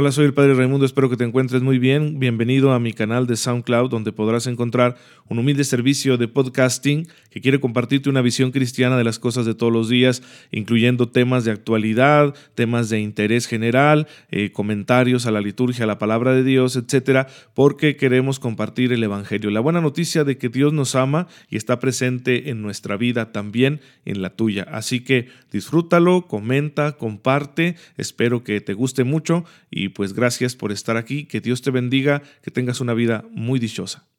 Hola, soy el Padre Raimundo, espero que te encuentres muy bien. Bienvenido a mi canal de SoundCloud, donde podrás encontrar un humilde servicio de podcasting que quiere compartirte una visión cristiana de las cosas de todos los días, incluyendo temas de actualidad, temas de interés general, eh, comentarios a la liturgia, a la palabra de Dios, etcétera, porque queremos compartir el Evangelio. La buena noticia de que Dios nos ama y está presente en nuestra vida, también en la tuya. Así que disfrútalo, comenta, comparte, espero que te guste mucho y pues gracias por estar aquí, que Dios te bendiga, que tengas una vida muy dichosa.